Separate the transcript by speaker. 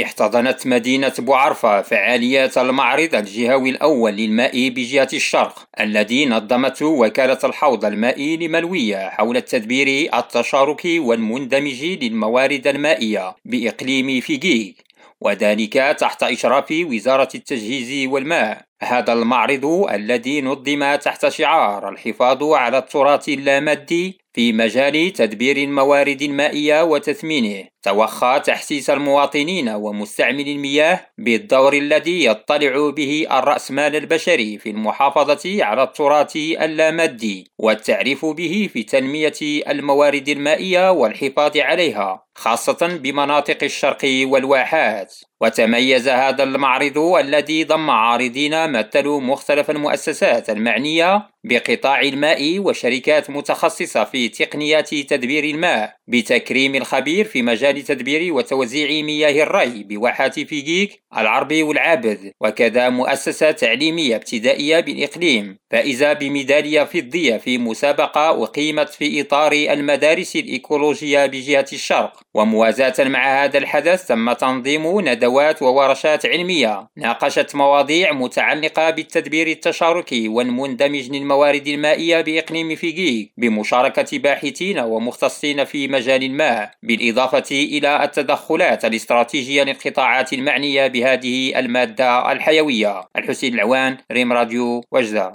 Speaker 1: احتضنت مدينة بوعرفة فعاليات المعرض الجهوي الأول للماء بجهة الشرق الذي نظمته وكالة الحوض المائي لملوية حول التدبير التشاركي والمندمج للموارد المائية بإقليم فيجيك وذلك تحت إشراف وزارة التجهيز والماء. هذا المعرض الذي نظم تحت شعار الحفاظ على التراث اللامادي في مجال تدبير الموارد المائية وتثمينه. توخى تحسيس المواطنين ومستعملي المياه بالدور الذي يطلع به الرأسمال البشري في المحافظة على التراث اللامادي والتعريف به في تنمية الموارد المائية والحفاظ عليها خاصة بمناطق الشرق والواحات. وتميز هذا المعرض الذي ضم عارضين مثلوا مختلف المؤسسات المعنية بقطاع الماء وشركات متخصصة في تقنيات تدبير الماء بتكريم الخبير في مجال تدبير وتوزيع مياه الري بواحات فيجيك العربي والعابد وكذا مؤسسة تعليمية ابتدائية بالإقليم فائزة بميدالية فضية في مسابقة أقيمت في إطار المدارس الإيكولوجية بجهة الشرق. وموازاة مع هذا الحدث تم تنظيم ندوات وورشات علمية ناقشت مواضيع متعلقة بالتدبير التشاركي والمندمج للموارد المائية بإقليم فيجيك بمشاركة باحثين ومختصين في مجال الماء بالإضافة إلى التدخلات الاستراتيجية للقطاعات المعنية بهذه المادة الحيوية. الحسين العوان ريم راديو وجدة.